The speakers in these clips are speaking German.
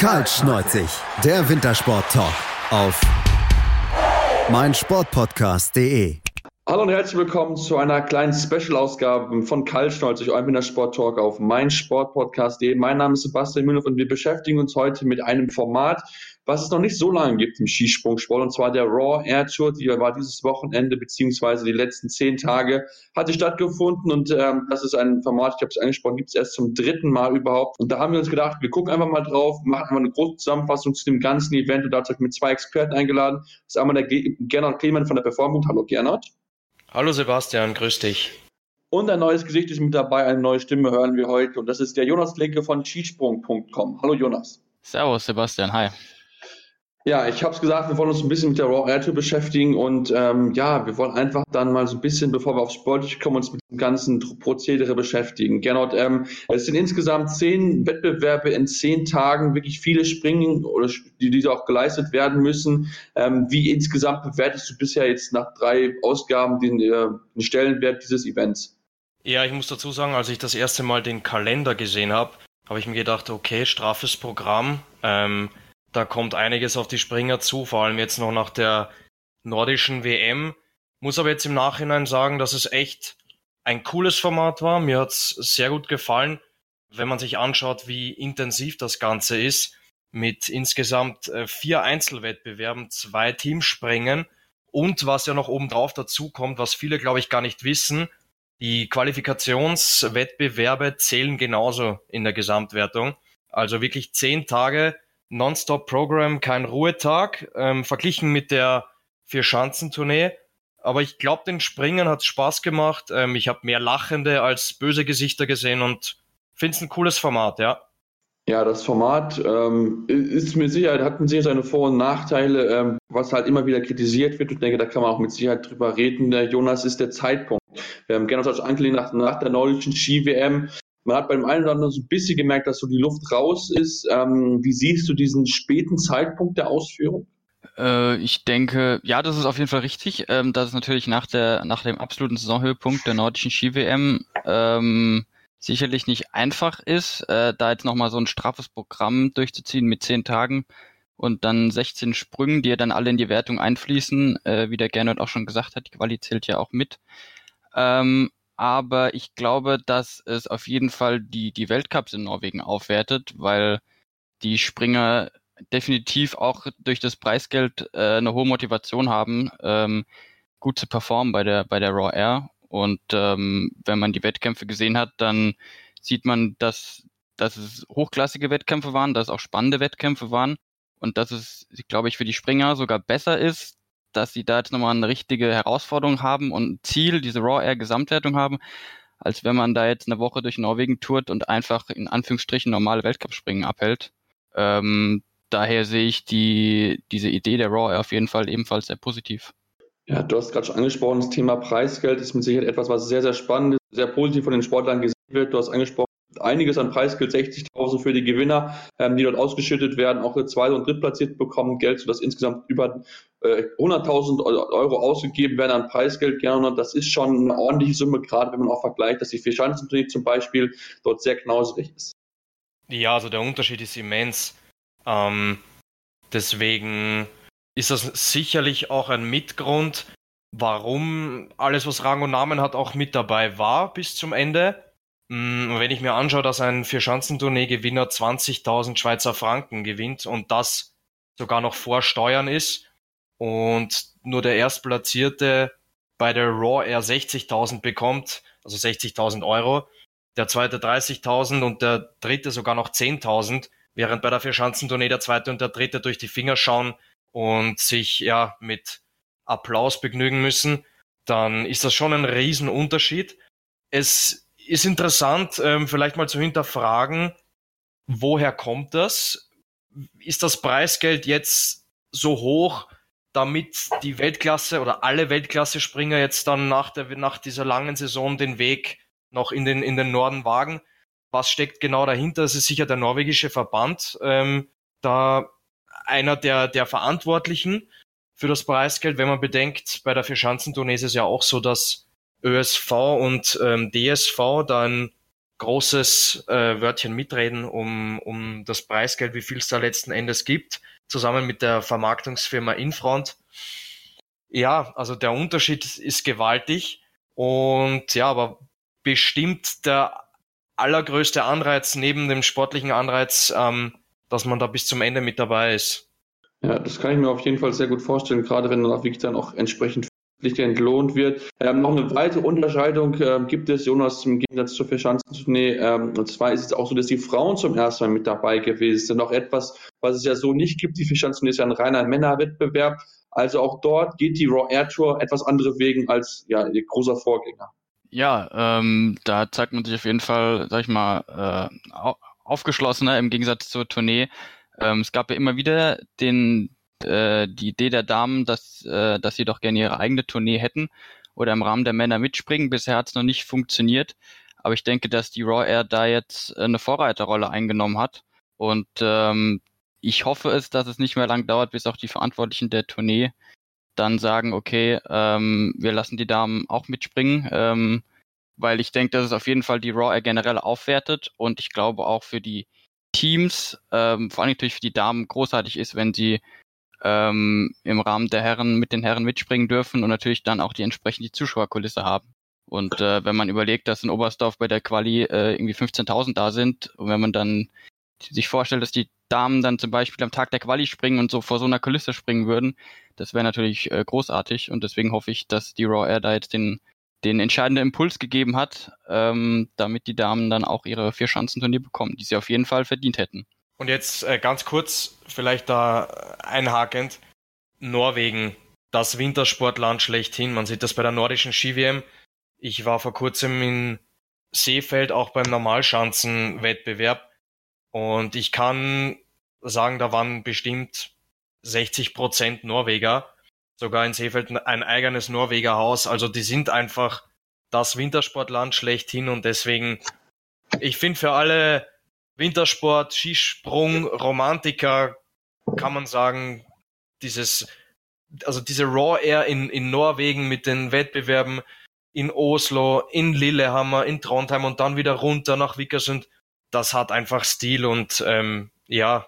Kaltschneuzig, der Wintersport-Talk auf meinsportpodcast.de. Hallo und herzlich willkommen zu einer kleinen Special-Ausgabe von Kaltschneuzig, eurem Wintersport-Talk auf meinsportpodcast.de. Mein Name ist Sebastian Müller und wir beschäftigen uns heute mit einem Format, was es noch nicht so lange gibt im Skisprungsport, und zwar der Raw Air Tour, die war dieses Wochenende beziehungsweise die letzten zehn Tage hatte stattgefunden und ähm, das ist ein Format, ich habe es angesprochen, gibt es erst zum dritten Mal überhaupt. Und da haben wir uns gedacht, wir gucken einfach mal drauf, machen einfach eine große Zusammenfassung zu dem ganzen Event und dazu habe ich mit zwei Experten eingeladen. Das ist einmal der Gernot Klemann von der Performance. Hallo Gernot. Hallo Sebastian, grüß dich. Und ein neues Gesicht ist mit dabei, eine neue Stimme hören wir heute und das ist der Jonas Linke von skisprung.com. Hallo Jonas. Servus Sebastian, hi. Ja, ich habe es gesagt, wir wollen uns ein bisschen mit der Raw Air Tour beschäftigen und ähm, ja, wir wollen einfach dann mal so ein bisschen, bevor wir aufs Sportliche kommen, uns mit dem ganzen Prozedere beschäftigen. Gernot, ähm, es sind insgesamt zehn Wettbewerbe in zehn Tagen, wirklich viele Springen oder die diese auch geleistet werden müssen. Ähm, wie insgesamt bewertest du bisher jetzt nach drei Ausgaben den, äh, den Stellenwert dieses Events? Ja, ich muss dazu sagen, als ich das erste Mal den Kalender gesehen habe, habe ich mir gedacht, okay, straffes Programm. Ähm, da kommt einiges auf die Springer zu, vor allem jetzt noch nach der nordischen WM. Muss aber jetzt im Nachhinein sagen, dass es echt ein cooles Format war. Mir hat's sehr gut gefallen, wenn man sich anschaut, wie intensiv das Ganze ist. Mit insgesamt äh, vier Einzelwettbewerben, zwei Teamspringen und was ja noch obendrauf dazu kommt, was viele, glaube ich, gar nicht wissen, die Qualifikationswettbewerbe zählen genauso in der Gesamtwertung. Also wirklich zehn Tage Non-Stop-Programm, kein Ruhetag, ähm, verglichen mit der Vier-Schanzentournee. Aber ich glaube, den Springen hat Spaß gemacht. Ähm, ich habe mehr lachende als böse Gesichter gesehen und finde es ein cooles Format, ja. Ja, das Format ähm, ist mit Sicherheit, hat mit Sicherheit seine Vor- und Nachteile, ähm, was halt immer wieder kritisiert wird. Ich denke, da kann man auch mit Sicherheit drüber reden. Der Jonas ist der Zeitpunkt. Wir haben gerne angelehnt nach, nach der nordischen Ski-WM man hat beim einen oder anderen so ein bisschen gemerkt, dass so die Luft raus ist. Ähm, wie siehst du diesen späten Zeitpunkt der Ausführung? Äh, ich denke, ja, das ist auf jeden Fall richtig. Ähm, dass es natürlich nach der, nach dem absoluten Saisonhöhepunkt der nordischen Ski-WM ähm, sicherlich nicht einfach ist, äh, da jetzt nochmal so ein straffes Programm durchzuziehen mit zehn Tagen und dann 16 Sprüngen, die ja dann alle in die Wertung einfließen, äh, wie der Gernot auch schon gesagt hat, die Quali zählt ja auch mit. Ähm, aber ich glaube, dass es auf jeden Fall die, die Weltcups in Norwegen aufwertet, weil die Springer definitiv auch durch das Preisgeld äh, eine hohe Motivation haben, ähm, gut zu performen bei der, bei der Raw Air. Und ähm, wenn man die Wettkämpfe gesehen hat, dann sieht man, dass, dass es hochklassige Wettkämpfe waren, dass es auch spannende Wettkämpfe waren und dass es, glaube ich, für die Springer sogar besser ist, dass sie da jetzt nochmal eine richtige Herausforderung haben und ein Ziel, diese Raw Air Gesamtwertung haben, als wenn man da jetzt eine Woche durch Norwegen tourt und einfach in Anführungsstrichen normale Weltcup-Springen abhält. Ähm, daher sehe ich die, diese Idee der Raw Air auf jeden Fall ebenfalls sehr positiv. Ja, du hast gerade schon angesprochen, das Thema Preisgeld ist mit Sicherheit etwas, was sehr, sehr spannend ist, sehr positiv von den Sportlern gesehen wird. Du hast angesprochen, einiges an Preisgeld, 60.000 für die Gewinner, ähm, die dort ausgeschüttet werden. Auch der Zweite- und Drittplatzierte bekommen Geld, sodass insgesamt über äh, 100.000 Euro ausgegeben werden an Preisgeld. Gerne. Und das ist schon eine ordentliche Summe, gerade wenn man auch vergleicht, dass die Vierschanzentournee zum Beispiel dort sehr knausrig ist. Ja, also der Unterschied ist immens. Ähm, deswegen ist das sicherlich auch ein Mitgrund, warum alles, was Rang und Namen hat, auch mit dabei war bis zum Ende. Mm, wenn ich mir anschaue, dass ein Vierschanzentournee-Gewinner 20.000 Schweizer Franken gewinnt und das sogar noch vor Steuern ist und nur der Erstplatzierte bei der Raw Air 60.000 bekommt, also 60.000 Euro, der zweite 30.000 und der dritte sogar noch 10.000, während bei der Vierschanzentournee der zweite und der dritte durch die Finger schauen und sich ja mit Applaus begnügen müssen, dann ist das schon ein Riesenunterschied. Es ist interessant, ähm, vielleicht mal zu hinterfragen, woher kommt das? Ist das Preisgeld jetzt so hoch, damit die Weltklasse oder alle Weltklasse-Springer jetzt dann nach, der, nach dieser langen Saison den Weg noch in den, in den Norden wagen? Was steckt genau dahinter? Das ist sicher der norwegische Verband, ähm, da einer der, der Verantwortlichen für das Preisgeld, wenn man bedenkt, bei der Vierschanzentournee ist es ja auch so, dass ÖSV und ähm, DSV dann großes äh, Wörtchen mitreden um, um das Preisgeld, wie viel es da letzten Endes gibt, zusammen mit der Vermarktungsfirma Infront. Ja, also der Unterschied ist gewaltig und ja, aber bestimmt der allergrößte Anreiz neben dem sportlichen Anreiz, ähm, dass man da bis zum Ende mit dabei ist. Ja, das kann ich mir auf jeden Fall sehr gut vorstellen, gerade wenn dann auch wirklich dann auch entsprechend entlohnt wird. Ähm, noch eine weitere Unterscheidung ähm, gibt es, Jonas, im Gegensatz zur Verschanzentournee. Ähm, und zwar ist es auch so, dass die Frauen zum ersten Mal mit dabei gewesen sind. Noch etwas, was es ja so nicht gibt. Die Verschanzentournee ist ja ein reiner Männerwettbewerb. Also auch dort geht die Raw Air Tour etwas andere Wegen als ja, ihr großer Vorgänger. Ja, ähm, da zeigt man sich auf jeden Fall, sag ich mal, äh, aufgeschlossener im Gegensatz zur Tournee. Ähm, es gab ja immer wieder den, äh, die Idee der Damen, dass, äh, dass sie doch gerne ihre eigene Tournee hätten oder im Rahmen der Männer mitspringen. Bisher hat es noch nicht funktioniert. Aber ich denke, dass die Raw Air da jetzt eine Vorreiterrolle eingenommen hat. Und ähm, ich hoffe es, dass es nicht mehr lang dauert, bis auch die Verantwortlichen der Tournee dann sagen, okay, ähm, wir lassen die Damen auch mitspringen, ähm, weil ich denke, dass es auf jeden Fall die Raw Air generell aufwertet und ich glaube auch für die Teams, ähm, vor allem natürlich für die Damen großartig ist, wenn sie ähm, im Rahmen der Herren mit den Herren mitspringen dürfen und natürlich dann auch die entsprechende Zuschauerkulisse haben. Und äh, wenn man überlegt, dass in Oberstdorf bei der Quali äh, irgendwie 15.000 da sind und wenn man dann sich vorstellt, dass die Damen dann zum Beispiel am Tag der Quali springen und so vor so einer Kulisse springen würden, das wäre natürlich äh, großartig und deswegen hoffe ich, dass die Raw Air da jetzt den, den entscheidenden Impuls gegeben hat, ähm, damit die Damen dann auch ihre vier Schanzenturnier bekommen, die sie auf jeden Fall verdient hätten. Und jetzt äh, ganz kurz, vielleicht da einhakend, Norwegen, das Wintersportland schlechthin. Man sieht das bei der nordischen Ski-WM. Ich war vor kurzem in Seefeld auch beim Normalschanzenwettbewerb und ich kann sagen, da waren bestimmt 60 Prozent Norweger. Sogar in Seefeld ein eigenes Norweger Haus. Also die sind einfach das Wintersportland schlechthin und deswegen, ich finde für alle Wintersport, Skisprung, Romantiker, kann man sagen, dieses, also diese Raw Air in, in Norwegen mit den Wettbewerben in Oslo, in Lillehammer, in Trondheim und dann wieder runter nach Vickersund, das hat einfach Stil und ähm, ja,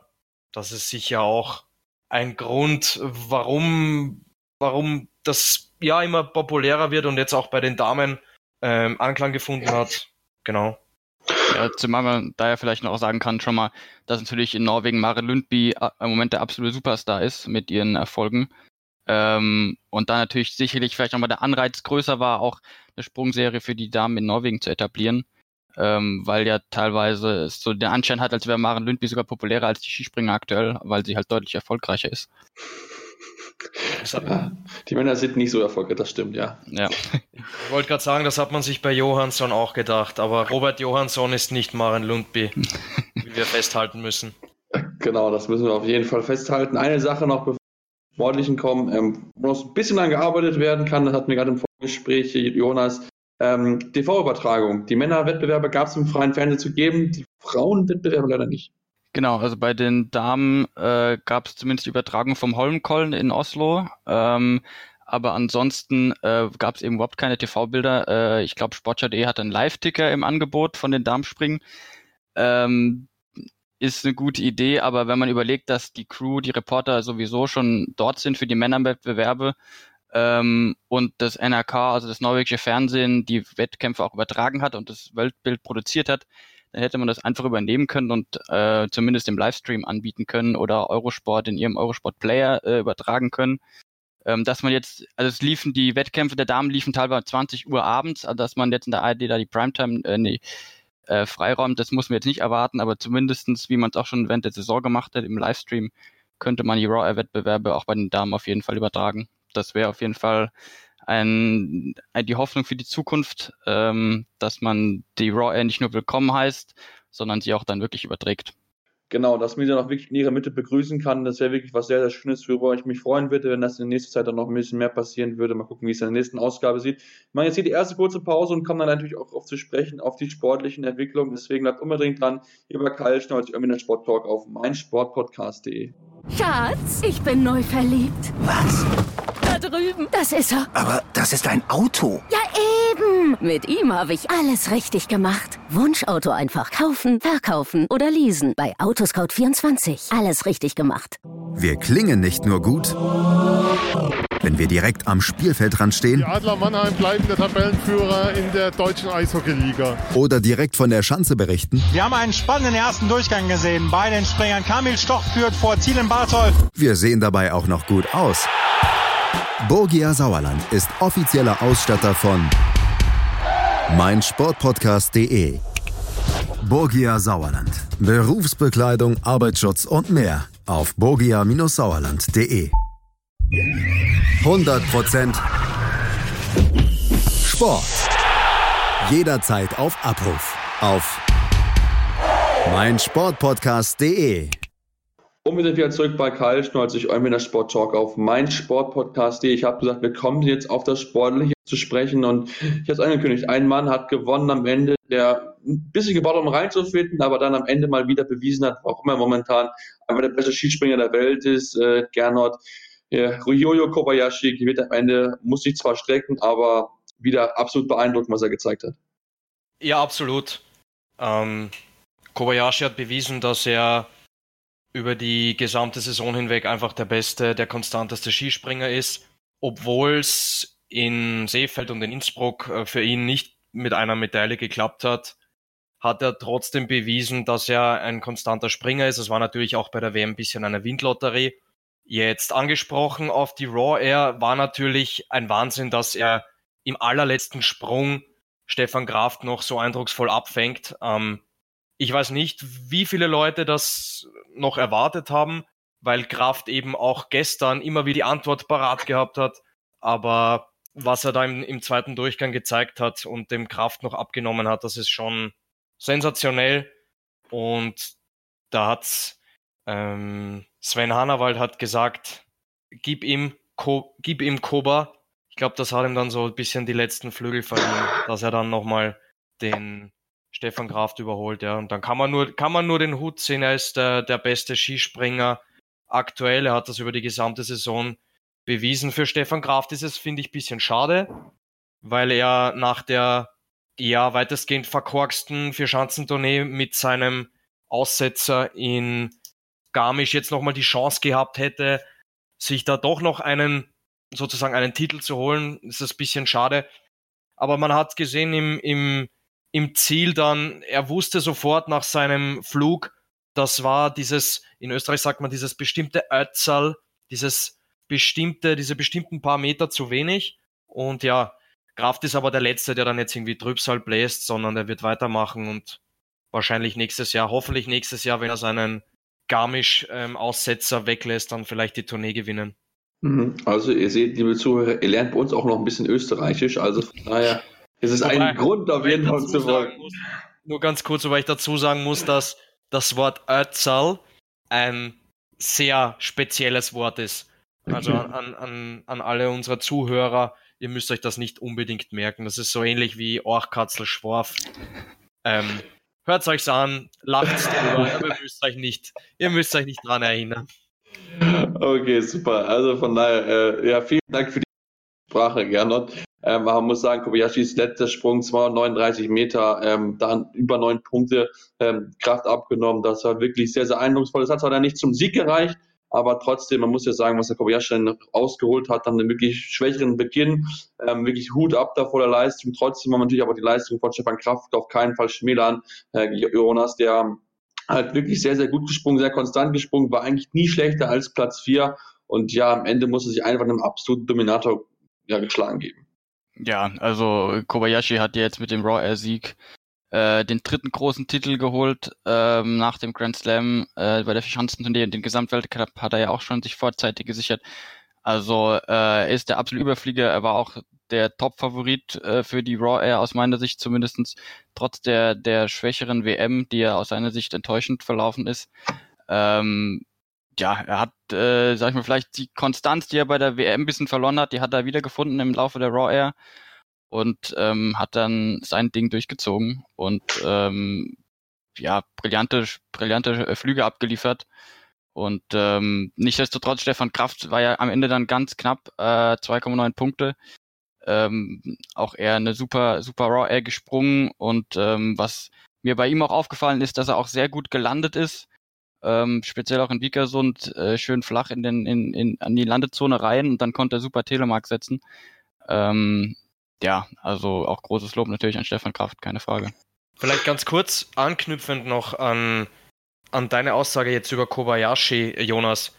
das ist sicher auch ein Grund, warum, warum das ja immer populärer wird und jetzt auch bei den Damen ähm, Anklang gefunden hat. Genau. Ja, zumal man da ja vielleicht noch sagen kann, schon mal, dass natürlich in Norwegen Mare Lundby äh, im Moment der absolute Superstar ist mit ihren Erfolgen. Ähm, und da natürlich sicherlich vielleicht nochmal der Anreiz größer war, auch eine Sprungserie für die Damen in Norwegen zu etablieren. Ähm, weil ja teilweise es so den Anschein hat, als wäre Maren Lundby sogar populärer als die Skispringer aktuell, weil sie halt deutlich erfolgreicher ist. Die Männer sind nicht so erfolgreich, das stimmt, ja. ja. Ich wollte gerade sagen, das hat man sich bei Johansson auch gedacht, aber Robert Johansson ist nicht Maren Lundby, wie wir festhalten müssen. Genau, das müssen wir auf jeden Fall festhalten. Eine Sache noch, bevor wir zum Sportlichen kommen, ähm, wo noch ein bisschen an gearbeitet werden kann, das hatten wir gerade im Vorgespräch, Jonas, ähm, TV-Übertragung. Die Männerwettbewerbe gab es im freien Fernsehen zu geben, die Frauenwettbewerbe leider nicht. Genau, also bei den Damen äh, gab es zumindest die Übertragung vom Holmenkollen in Oslo. Ähm, aber ansonsten äh, gab es eben überhaupt keine TV-Bilder. Äh, ich glaube, Sportschau.de hat einen Live-Ticker im Angebot von den Darmspringen. Ähm, ist eine gute Idee, aber wenn man überlegt, dass die Crew, die Reporter sowieso schon dort sind für die Männerwettbewerbe ähm, und das NRK, also das norwegische Fernsehen, die Wettkämpfe auch übertragen hat und das Weltbild produziert hat, dann hätte man das einfach übernehmen können und äh, zumindest im Livestream anbieten können oder Eurosport in ihrem Eurosport Player äh, übertragen können. Ähm, dass man jetzt, also es liefen die Wettkämpfe der Damen liefen teilweise 20 Uhr abends, also dass man jetzt in der ARD da die Primetime, äh, nee, äh, Freiraum, das muss man jetzt nicht erwarten, aber zumindestens, wie man es auch schon während der Saison gemacht hat, im Livestream, könnte man die Raw-Wettbewerbe auch bei den Damen auf jeden Fall übertragen. Das wäre auf jeden Fall ein, ein, die Hoffnung für die Zukunft, ähm, dass man die Raw Air nicht nur willkommen heißt, sondern sie auch dann wirklich überträgt. Genau, dass man sie dann auch wirklich in ihrer Mitte begrüßen kann, das wäre wirklich was sehr, sehr Schönes, worüber ich mich freuen würde, wenn das in der nächsten Zeit dann noch ein bisschen mehr passieren würde. Mal gucken, wie es in der nächsten Ausgabe sieht. Ich mache jetzt hier die erste kurze Pause und komme dann natürlich auch auf zu sprechen, auf die sportlichen Entwicklungen. Deswegen bleibt unbedingt dran, hier bei Kyle Schnolz, irgendwie Sport Talk auf meinsportpodcast.de. Schatz, ich bin neu verliebt. Was? Da drüben. Das ist er. Aber das ist ein Auto. Ja, eben. Hm, mit ihm habe ich alles richtig gemacht. Wunschauto einfach kaufen, verkaufen oder leasen. Bei Autoscout24. Alles richtig gemacht. Wir klingen nicht nur gut, wenn wir direkt am Spielfeldrand stehen. Die Adler Mannheim bleiben der Tabellenführer in der deutschen Eishockeyliga. Oder direkt von der Schanze berichten. Wir haben einen spannenden ersten Durchgang gesehen. Bei den Springern Kamil Stoch führt vor Ziel in Bartolf. Wir sehen dabei auch noch gut aus. Borgia Sauerland ist offizieller Ausstatter von meinsportpodcast.de. Borgia Sauerland. Berufsbekleidung, Arbeitsschutz und mehr auf borgia-sauerland.de. 100% Sport. Jederzeit auf Abruf. Auf meinsportpodcast.de. Und wir sind wieder zurück bei Karl Schnolzig, Euminer Sport Talk auf meinsportpodcast.de. Ich habe gesagt, wir kommen jetzt auf das Sportliche zu sprechen und ich habe es angekündigt. Ein Mann hat gewonnen am Ende, der ein bisschen gebaut, um reinzufinden, aber dann am Ende mal wieder bewiesen hat, warum er momentan einfach der beste Skispringer der Welt ist. Äh, Gernot ja, Ryoyo Kobayashi gewinnt am Ende, muss sich zwar strecken, aber wieder absolut beeindruckend, was er gezeigt hat. Ja, absolut. Ähm, Kobayashi hat bewiesen, dass er über die gesamte Saison hinweg einfach der beste, der konstanteste Skispringer ist, obwohl es in Seefeld und in Innsbruck äh, für ihn nicht mit einer Medaille geklappt hat, hat er trotzdem bewiesen, dass er ein konstanter Springer ist. Es war natürlich auch bei der WM ein bisschen eine Windlotterie. Jetzt angesprochen auf die Raw Air war natürlich ein Wahnsinn, dass er im allerletzten Sprung Stefan Kraft noch so eindrucksvoll abfängt. Ähm, ich weiß nicht, wie viele Leute das noch erwartet haben, weil Kraft eben auch gestern immer wieder die Antwort parat gehabt hat. Aber was er da im, im zweiten Durchgang gezeigt hat und dem Kraft noch abgenommen hat, das ist schon sensationell. Und da hat ähm, Sven Hannawald hat gesagt, gib ihm, Ko gib ihm Koba. Ich glaube, das hat ihm dann so ein bisschen die letzten Flügel verliehen, dass er dann nochmal den Stefan Kraft überholt, ja. Und dann kann man nur, kann man nur den Hut sehen. Er ist der, der beste Skispringer aktuell. Er hat das über die gesamte Saison bewiesen. Für Stefan Kraft ist es, finde ich, bisschen schade, weil er nach der ja weitestgehend verkorksten Vierschanzentournee mit seinem Aussetzer in Garmisch jetzt nochmal die Chance gehabt hätte, sich da doch noch einen, sozusagen einen Titel zu holen. ist das ein bisschen schade. Aber man hat gesehen im, im im Ziel dann, er wusste sofort nach seinem Flug, das war dieses, in Österreich sagt man dieses bestimmte Ötzal, dieses bestimmte, diese bestimmten paar Meter zu wenig. Und ja, Kraft ist aber der Letzte, der dann jetzt irgendwie Trübsal bläst, sondern der wird weitermachen und wahrscheinlich nächstes Jahr, hoffentlich nächstes Jahr, wenn er seinen Garmisch-Aussetzer ähm, weglässt, dann vielleicht die Tournee gewinnen. Mhm. Also ihr seht, liebe Zuhörer, ihr lernt bei uns auch noch ein bisschen Österreichisch, also von daher es ist Wobei, ein Grund auf jeden Fall zu. Muss, nur ganz kurz, wobei ich dazu sagen muss, dass das Wort Ötzal ein sehr spezielles Wort ist. Also an, an, an alle unsere Zuhörer, ihr müsst euch das nicht unbedingt merken. Das ist so ähnlich wie Orchkatzel Schworf. Ähm, Hört euch an, lacht drüber, aber ihr müsst euch nicht, ihr müsst euch nicht dran erinnern. Okay, super. Also von daher, äh, ja, vielen Dank für die Sprache, Gernot. Ähm, man muss sagen, Kobayashis letzter Sprung 239 Meter, ähm, dann über neun Punkte ähm, Kraft abgenommen. Das war wirklich sehr, sehr eindrucksvoll. Das hat zwar nicht zum Sieg gereicht, aber trotzdem, man muss ja sagen, was der Kobayashi dann ausgeholt hat, dann einen wirklich schwächeren Beginn, ähm, wirklich Hut ab da vor der Leistung. Trotzdem wir natürlich aber die Leistung von Stefan Kraft auf keinen Fall schmälern. Äh, Jonas, der halt wirklich sehr, sehr gut gesprungen, sehr konstant gesprungen, war eigentlich nie schlechter als Platz vier und ja, am Ende musste sich einfach einem absoluten Dominator ja, geschlagen geben. Ja, also Kobayashi hat jetzt mit dem Raw Air Sieg äh, den dritten großen Titel geholt ähm, nach dem Grand Slam äh, bei der Verschanzenturnier. Den Gesamtweltcup hat er ja auch schon sich vorzeitig gesichert. Also äh, er ist der absolute Überflieger. Er war auch der Top-Favorit äh, für die Raw Air aus meiner Sicht zumindestens trotz der der schwächeren WM, die ja aus seiner Sicht enttäuschend verlaufen ist. Ähm, ja, er hat, äh, sag ich mal, vielleicht die Konstanz, die er bei der WM ein bisschen verloren hat, die hat er wiedergefunden im Laufe der Raw Air und ähm, hat dann sein Ding durchgezogen und ähm, ja, brillante, brillante Flüge abgeliefert. Und ähm, nichtsdestotrotz, Stefan Kraft war ja am Ende dann ganz knapp, äh, 2,9 Punkte. ähm, auch er eine super, super Raw Air gesprungen und ähm, was mir bei ihm auch aufgefallen ist, dass er auch sehr gut gelandet ist. Ähm, speziell auch in Vikersund, äh, schön flach in den, in, in, an die Landezone rein und dann konnte er super Telemark setzen. Ähm, ja, also auch großes Lob natürlich an Stefan Kraft, keine Frage. Vielleicht ganz kurz anknüpfend noch an, an deine Aussage jetzt über Kobayashi, Jonas.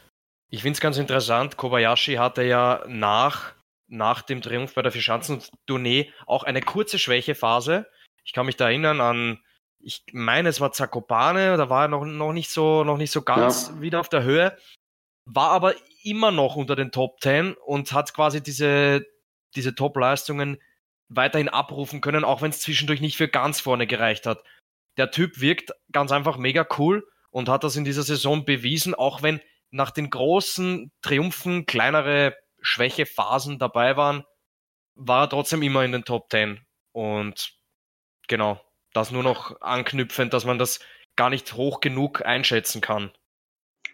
Ich finde es ganz interessant, Kobayashi hatte ja nach, nach dem Triumph bei der Vierschanzentournee auch eine kurze Schwächephase. Ich kann mich da erinnern an ich meine, es war Zakopane, da war er noch, noch nicht so, noch nicht so ganz ja. wieder auf der Höhe, war aber immer noch unter den Top 10 und hat quasi diese, diese Top-Leistungen weiterhin abrufen können, auch wenn es zwischendurch nicht für ganz vorne gereicht hat. Der Typ wirkt ganz einfach mega cool und hat das in dieser Saison bewiesen, auch wenn nach den großen Triumphen kleinere Schwächephasen dabei waren, war er trotzdem immer in den Top 10. Und genau, das nur noch anknüpfend, dass man das gar nicht hoch genug einschätzen kann.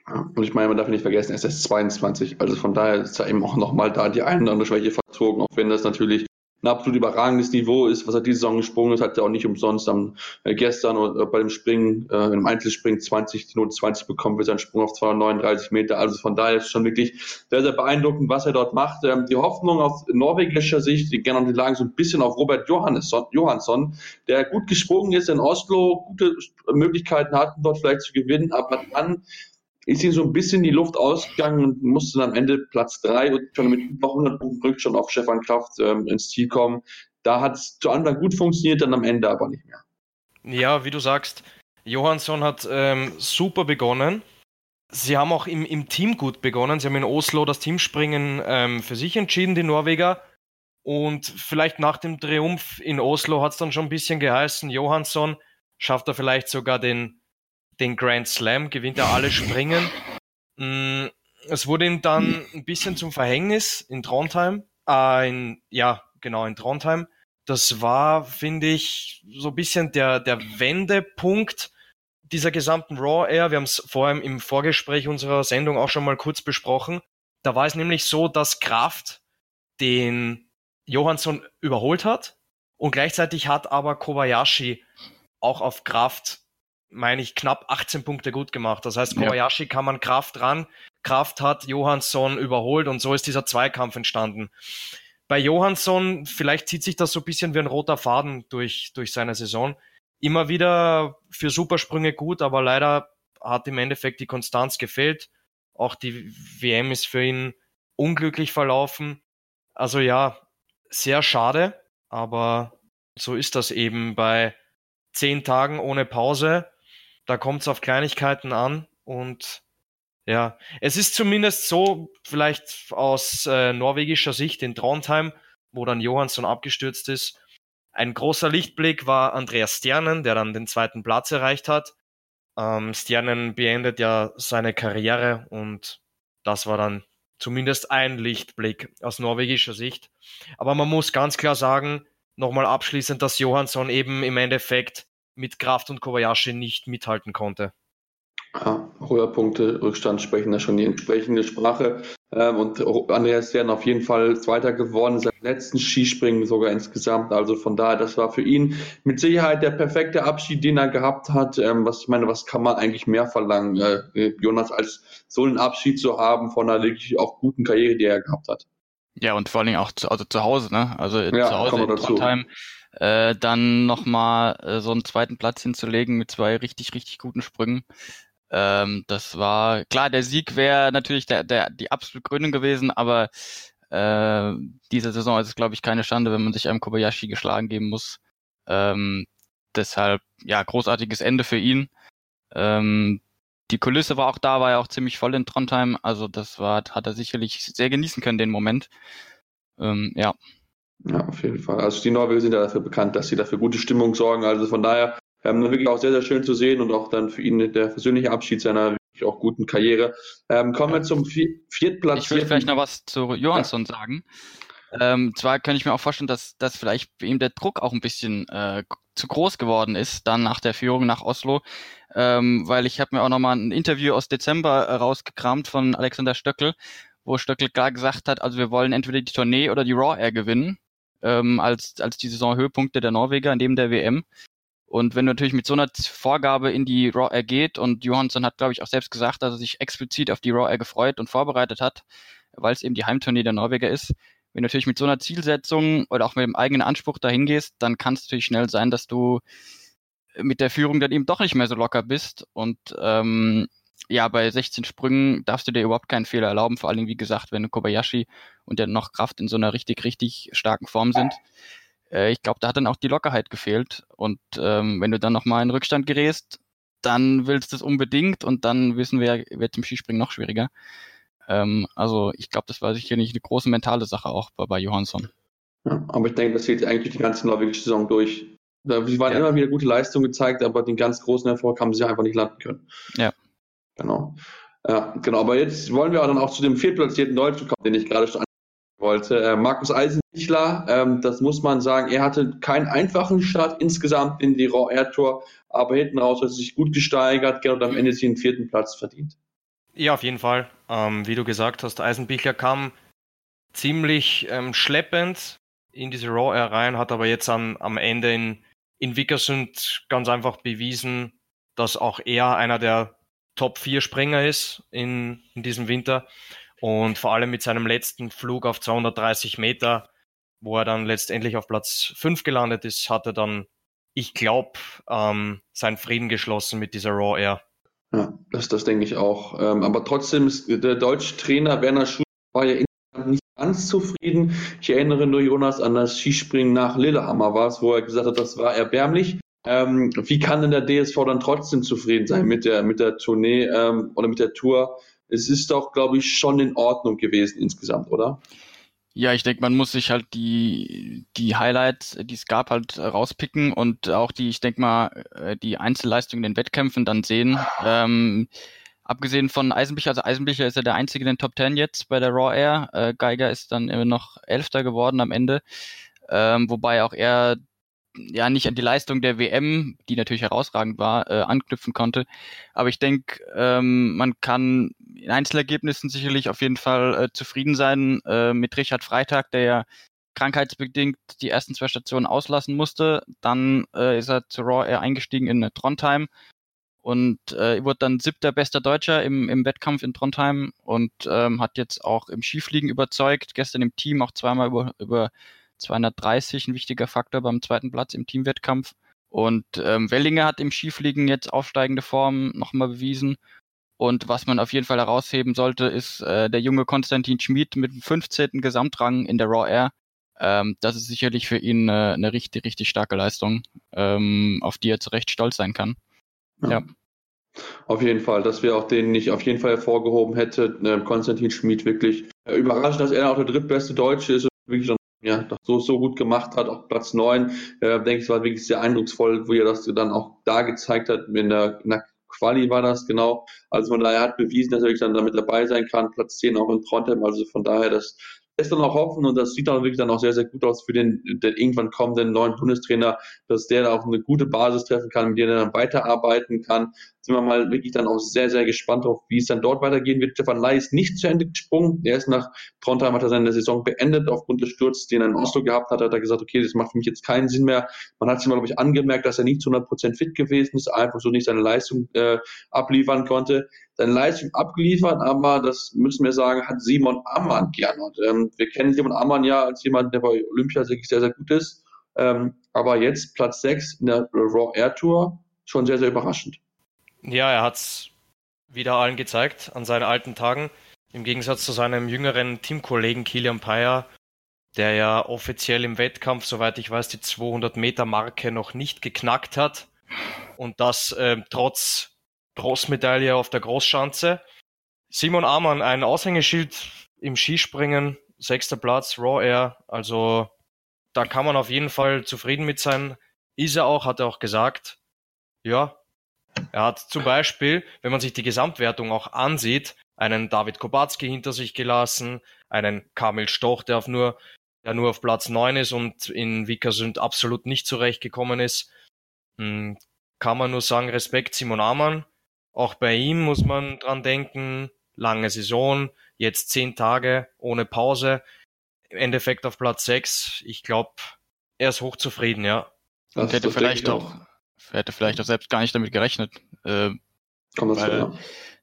Und ich meine, man darf nicht vergessen, es ist 22, also von daher ist da eben auch nochmal da die eine oder andere Schwäche verzogen, auch wenn das natürlich ein absolut überragendes Niveau ist, was er diese Saison gesprungen ist, hat er auch nicht umsonst am äh, gestern oder bei dem Springen, äh, im Einzelspringen 20, die Note 20 bekommen für seinen Sprung auf 239 Meter. Also von daher ist schon wirklich sehr, sehr beeindruckend, was er dort macht. Ähm, die Hoffnung aus norwegischer Sicht, die gerne die lagen so ein bisschen auf Robert Johansson, Johansson, der gut gesprungen ist in Oslo, gute Möglichkeiten hatten, dort vielleicht zu gewinnen, aber dann ist ihm so ein bisschen die Luft ausgegangen und musste dann am Ende Platz drei und schon mit über 100 Punkten Rückstand auf Stefan Kraft ähm, ins Ziel kommen. Da hat es zu Anfang gut funktioniert, dann am Ende aber nicht mehr. Ja, wie du sagst, Johansson hat ähm, super begonnen. Sie haben auch im, im Team gut begonnen. Sie haben in Oslo das Teamspringen ähm, für sich entschieden, die Norweger. Und vielleicht nach dem Triumph in Oslo hat es dann schon ein bisschen geheißen, Johansson schafft er vielleicht sogar den den Grand Slam, gewinnt er alle Springen. Mm, es wurde ihm dann ein bisschen zum Verhängnis in Trondheim. Äh, in, ja, genau, in Trondheim. Das war, finde ich, so ein bisschen der, der Wendepunkt dieser gesamten Raw Air. Wir haben es vorhin im Vorgespräch unserer Sendung auch schon mal kurz besprochen. Da war es nämlich so, dass Kraft den Johansson überholt hat und gleichzeitig hat aber Kobayashi auch auf Kraft meine ich, knapp 18 Punkte gut gemacht. Das heißt, Kobayashi ja. kann man Kraft ran. Kraft hat Johansson überholt und so ist dieser Zweikampf entstanden. Bei Johansson, vielleicht zieht sich das so ein bisschen wie ein roter Faden durch, durch seine Saison. Immer wieder für Supersprünge gut, aber leider hat im Endeffekt die Konstanz gefehlt. Auch die WM ist für ihn unglücklich verlaufen. Also ja, sehr schade, aber so ist das eben bei zehn Tagen ohne Pause da kommt es auf Kleinigkeiten an und ja, es ist zumindest so, vielleicht aus äh, norwegischer Sicht in Trondheim, wo dann Johansson abgestürzt ist. Ein großer Lichtblick war Andreas Sternen, der dann den zweiten Platz erreicht hat. Ähm, Sternen beendet ja seine Karriere und das war dann zumindest ein Lichtblick aus norwegischer Sicht. Aber man muss ganz klar sagen, nochmal abschließend, dass Johansson eben im Endeffekt mit Kraft und Kobayashi nicht mithalten konnte. Ja, Punkte Rückstand sprechen da schon die entsprechende Sprache. Ähm, und Andreas werden auf jeden Fall Zweiter geworden, seinem letzten Skispringen sogar insgesamt. Also von daher, das war für ihn mit Sicherheit der perfekte Abschied, den er gehabt hat. Ähm, was ich meine, was kann man eigentlich mehr verlangen, äh, Jonas, als so einen Abschied zu haben von einer wirklich auch guten Karriere, die er gehabt hat. Ja, und vor allen Dingen auch zu, also zu Hause, ne? Also ja, zu Hause in Trondheim. Äh, dann nochmal äh, so einen zweiten Platz hinzulegen mit zwei richtig, richtig guten Sprüngen. Ähm, das war, klar, der Sieg wäre natürlich der, der, die absolute Gründung gewesen, aber äh, diese Saison ist es, glaube ich, keine Schande, wenn man sich einem Kobayashi geschlagen geben muss. Ähm, deshalb, ja, großartiges Ende für ihn. Ähm, die Kulisse war auch da, war ja auch ziemlich voll in Trondheim. Also das war, hat er sicherlich sehr genießen können, den Moment. Ähm, ja. Ja, auf jeden Fall. Also die Norweger sind ja dafür bekannt, dass sie dafür gute Stimmung sorgen. Also von daher ähm, wirklich auch sehr, sehr schön zu sehen und auch dann für ihn der persönliche Abschied seiner wirklich auch guten Karriere. Ähm, kommen wir zum Viertplatz. Ich würde vielleicht noch was zu Johansson ja. sagen. Ähm, zwar kann ich mir auch vorstellen, dass, dass vielleicht ihn der Druck auch ein bisschen äh, zu groß geworden ist, dann nach der Führung nach Oslo, ähm, weil ich habe mir auch nochmal ein Interview aus Dezember äh, rausgekramt von Alexander Stöckel, wo Stöckel klar gesagt hat, also wir wollen entweder die Tournee oder die Raw Air gewinnen ähm, als, als die Saisonhöhepunkte der Norweger neben der WM. Und wenn du natürlich mit so einer Vorgabe in die Raw Air geht und Johansson hat, glaube ich, auch selbst gesagt, dass er sich explizit auf die Raw Air gefreut und vorbereitet hat, weil es eben die Heimtournee der Norweger ist. Wenn du natürlich mit so einer Zielsetzung oder auch mit dem eigenen Anspruch dahin gehst, dann kann es natürlich schnell sein, dass du mit der Führung dann eben doch nicht mehr so locker bist. Und ähm, ja, bei 16 Sprüngen darfst du dir überhaupt keinen Fehler erlauben, vor allem, wie gesagt, wenn Kobayashi und der noch Kraft in so einer richtig, richtig starken Form sind. Äh, ich glaube, da hat dann auch die Lockerheit gefehlt. Und ähm, wenn du dann nochmal in Rückstand gerätst, dann willst du es unbedingt und dann wissen wir, wird im Skispringen noch schwieriger. Ähm, also ich glaube, das war sicherlich eine große mentale Sache auch bei, bei Johansson. Ja, aber ich denke, das zählt eigentlich die ganze norwegische Saison durch. Sie waren ja. immer wieder gute Leistungen gezeigt, aber den ganz großen Erfolg haben sie einfach nicht landen können. Ja. Genau. Ja, genau. Aber jetzt wollen wir dann auch zu dem viertplatzierten Deutschen kommen, den ich gerade schon wollte. Äh, Markus Eisenbichler, ähm, das muss man sagen, er hatte keinen einfachen Start insgesamt in die Raw Air Tour, aber hinten raus hat er sich gut gesteigert und am Ende den vierten Platz verdient. Ja, auf jeden Fall. Ähm, wie du gesagt hast, Eisenbichler kam ziemlich ähm, schleppend in diese Raw Air rein, hat aber jetzt am, am Ende in, in Vickersund ganz einfach bewiesen, dass auch er einer der Top 4 Springer ist in, in diesem Winter und vor allem mit seinem letzten Flug auf 230 Meter, wo er dann letztendlich auf Platz 5 gelandet ist, hat er dann, ich glaube, ähm, seinen Frieden geschlossen mit dieser Raw Air. Ja, das, das denke ich auch. Ähm, aber trotzdem ist der deutsche Trainer Werner Schuh war ja ganz zufrieden. Ich erinnere nur Jonas an das Skispringen nach Lillehammer war es, wo er gesagt hat, das war erbärmlich. Ähm, wie kann denn der DSV dann trotzdem zufrieden sein mit der, mit der Tournee ähm, oder mit der Tour? es ist doch, glaube ich, schon in Ordnung gewesen insgesamt, oder? Ja, ich denke, man muss sich halt die, die Highlights, die es gab, halt rauspicken und auch die, ich denke mal, äh, die Einzelleistungen in den Wettkämpfen dann sehen. Ähm, abgesehen von Eisenbicher, also Eisenbicher ist ja der einzige in den Top Ten jetzt bei der Raw Air. Äh, Geiger ist dann immer noch Elfter geworden am Ende. Ähm, wobei auch er ja nicht an die Leistung der WM, die natürlich herausragend war, äh, anknüpfen konnte. Aber ich denke, ähm, man kann in Einzelergebnissen sicherlich auf jeden Fall äh, zufrieden sein äh, mit Richard Freitag, der ja krankheitsbedingt die ersten zwei Stationen auslassen musste. Dann äh, ist er zu Raw Air eingestiegen in Trondheim und äh, wurde dann siebter bester Deutscher im, im Wettkampf in Trondheim und ähm, hat jetzt auch im Skifliegen überzeugt. Gestern im Team auch zweimal über, über 230 ein wichtiger Faktor beim zweiten Platz im Teamwettkampf. Und ähm, Wellinger hat im Skifliegen jetzt aufsteigende Form nochmal bewiesen. Und was man auf jeden Fall herausheben sollte, ist äh, der junge Konstantin Schmid mit dem 15. Gesamtrang in der Raw Air. Ähm, das ist sicherlich für ihn äh, eine richtig, richtig starke Leistung, ähm, auf die er zu Recht stolz sein kann. Ja. ja. Auf jeden Fall, das wäre auch den ich auf jeden Fall hervorgehoben hätte. Äh, Konstantin Schmid wirklich äh, überraschend, dass er auch der drittbeste Deutsche ist und wirklich ja, doch so, so gut gemacht hat, auch Platz 9, äh, denke ich, war wirklich sehr eindrucksvoll, wo er das dann auch da gezeigt hat, in der, in der Quali war das, genau. Also von daher hat bewiesen, dass er wirklich dann damit dabei sein kann, Platz 10 auch in Trondheim, also von daher, das lässt dann auch hoffen und das sieht dann wirklich dann auch sehr, sehr gut aus für den, den irgendwann kommenden neuen Bundestrainer, dass der da auch eine gute Basis treffen kann, mit der er dann weiterarbeiten kann. Sind wir mal wirklich dann auch sehr, sehr gespannt auf, wie es dann dort weitergehen wird. Stefan Ley ist nicht zu Ende gesprungen. Er ist nach Trondheim, hat er seine Saison beendet aufgrund des Sturzes, den er in Oslo gehabt hat. Hat er gesagt, okay, das macht für mich jetzt keinen Sinn mehr. Man hat sich mal, glaube ich, angemerkt, dass er nicht zu 100 Prozent fit gewesen ist, einfach so nicht seine Leistung äh, abliefern konnte seine Leistung abgeliefert, aber das müssen wir sagen, hat Simon Ammann gerne. Und, ähm, wir kennen Simon Ammann ja als jemand, der bei Olympia wirklich sehr, sehr gut ist. Ähm, aber jetzt Platz 6 in der Raw Air Tour, schon sehr, sehr überraschend. Ja, er hat es wieder allen gezeigt an seinen alten Tagen. Im Gegensatz zu seinem jüngeren Teamkollegen Kilian Payer, der ja offiziell im Wettkampf, soweit ich weiß, die 200 Meter Marke noch nicht geknackt hat. Und das äh, trotz Großmedaille auf der Großschanze. Simon Amann, ein Aushängeschild im Skispringen, sechster Platz, Raw Air. Also da kann man auf jeden Fall zufrieden mit sein. Ist er auch, hat er auch gesagt. Ja, er hat zum Beispiel, wenn man sich die Gesamtwertung auch ansieht, einen David Kobatski hinter sich gelassen, einen Kamil Stoch, der auf nur, der nur auf Platz 9 ist und in Vikersund absolut nicht zurechtgekommen ist. Hm, kann man nur sagen, Respekt Simon Amann. Auch bei ihm muss man dran denken, lange Saison, jetzt zehn Tage ohne Pause. im Endeffekt auf Platz 6. Ich glaube, er ist hochzufrieden, ja. Und Das- hätte das vielleicht ich auch, hätte vielleicht auch selbst gar nicht damit gerechnet. Äh, Kommt das weil- ja.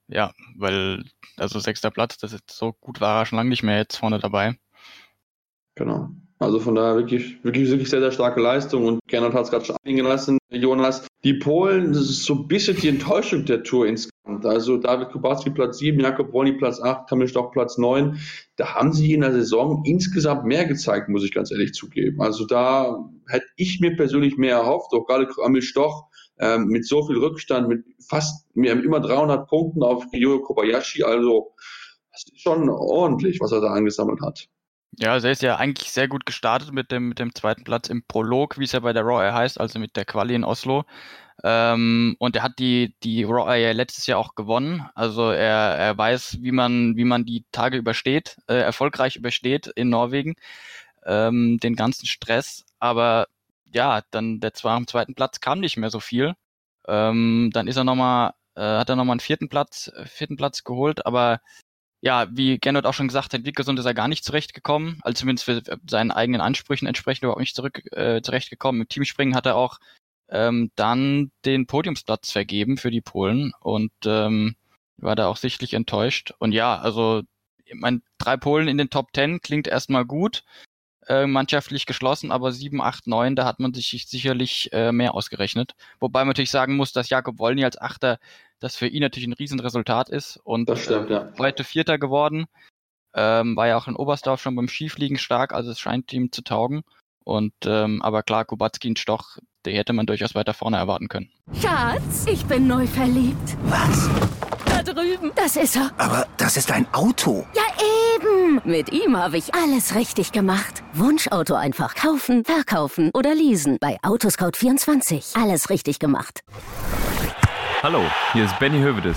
ja, weil, also sechster Platz, das ist so gut war er schon lange nicht mehr jetzt vorne dabei. Genau. Also von daher wirklich, wirklich, wirklich sehr, sehr starke Leistung und Gernot hat es gerade schon eingelassen, Jonas. Die Polen, das ist so ein bisschen die Enttäuschung der Tour insgesamt. Also David Kubacki Platz 7, Jakob Wolny Platz 8, Kamil Stoch Platz 9. Da haben sie in der Saison insgesamt mehr gezeigt, muss ich ganz ehrlich zugeben. Also da hätte ich mir persönlich mehr erhofft, auch gerade Kamil Stoch ähm, mit so viel Rückstand, mit fast mit über 300 Punkten auf Ryo Kobayashi. Also das ist schon ordentlich, was er da angesammelt hat. Ja, also er ist ja eigentlich sehr gut gestartet mit dem, mit dem zweiten Platz im Prolog, wie es ja bei der Raw Air heißt, also mit der Quali in Oslo. Ähm, und er hat die, die Raw Air letztes Jahr auch gewonnen. Also er, er weiß, wie man, wie man die Tage übersteht, äh, erfolgreich übersteht in Norwegen, ähm, den ganzen Stress. Aber ja, dann der zwar am zweiten Platz kam nicht mehr so viel. Ähm, dann ist er nochmal, äh, hat er nochmal einen vierten Platz, vierten Platz geholt, aber ja, wie Gernot auch schon gesagt hat, Wickersund ist er gar nicht zurechtgekommen, also zumindest für seinen eigenen Ansprüchen entsprechend überhaupt nicht zurück, äh, zurechtgekommen. Im Teamspringen hat er auch ähm, dann den Podiumsplatz vergeben für die Polen und ähm, war da auch sichtlich enttäuscht. Und ja, also ich mein, drei Polen in den Top Ten klingt erstmal gut, äh, mannschaftlich geschlossen, aber 7, 8, 9, da hat man sich sicherlich äh, mehr ausgerechnet. Wobei man natürlich sagen muss, dass Jakob Wolny als Achter das für ihn natürlich ein Riesenresultat ist und Das stimmt, ja. heute Vierter geworden. Ähm, war ja auch in Oberstdorf schon beim Skifliegen stark, also es scheint ihm zu taugen. Und ähm, aber klar, Kubacki und Stoch, die hätte man durchaus weiter vorne erwarten können. Schatz, ich bin neu verliebt. Was? Da drüben. Das ist er. Aber das ist ein Auto. Ja, eben. Mit ihm habe ich alles richtig gemacht. Wunschauto einfach kaufen, verkaufen oder leasen. Bei Autoscout24. Alles richtig gemacht. Hallo, hier ist Benny Hövedes.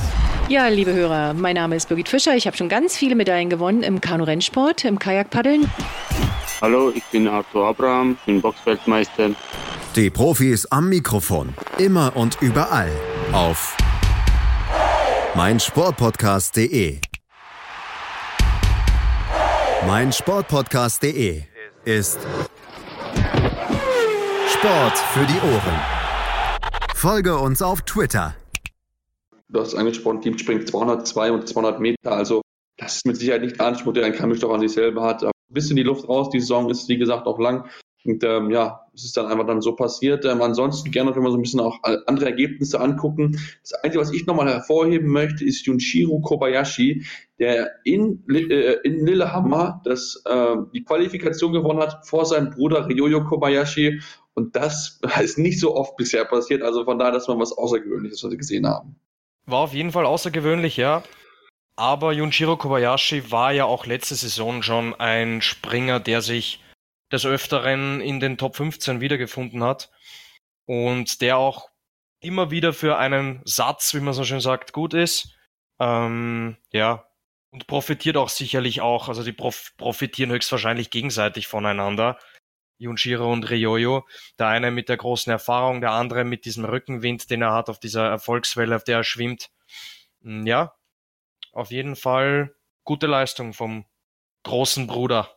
Ja, liebe Hörer, mein Name ist Birgit Fischer. Ich habe schon ganz viele Medaillen gewonnen im Kanu-Rennsport, im Kajakpaddeln. Hallo, ich bin Arthur Abraham, bin Boxfeldmeister. Die Profis am Mikrofon. Immer und überall. Auf meinsportpodcast.de. Meinsportpodcast.de ist Sport für die Ohren. Folge uns auf Twitter. Du hast angesprochen, Team springt 202 und 200 Meter. Also das ist mit Sicherheit nicht der Anspruch, der ein Kammelstoff an sich selber hat. Aber ein bisschen die Luft raus. Die Saison ist, wie gesagt, auch lang. Und ähm, ja, es ist dann einfach dann so passiert. Ähm, ansonsten gerne, wenn wir so ein bisschen auch andere Ergebnisse angucken. Das Einzige, was ich nochmal hervorheben möchte, ist Junshiro Kobayashi, der in, äh, in Lillehammer das, äh, die Qualifikation gewonnen hat vor seinem Bruder Ryoyo Kobayashi. Und das ist nicht so oft bisher passiert. Also von daher, dass wir was Außergewöhnliches, was gesehen haben. War auf jeden Fall außergewöhnlich, ja. Aber Junjiro Kobayashi war ja auch letzte Saison schon ein Springer, der sich des Öfteren in den Top 15 wiedergefunden hat und der auch immer wieder für einen Satz, wie man so schön sagt, gut ist. Ähm, ja, und profitiert auch sicherlich auch, also die prof profitieren höchstwahrscheinlich gegenseitig voneinander. Junshiro und Ryoyo. Der eine mit der großen Erfahrung, der andere mit diesem Rückenwind, den er hat auf dieser Erfolgswelle, auf der er schwimmt. Hm, Ja, auf jeden Fall gute Leistung vom großen Bruder.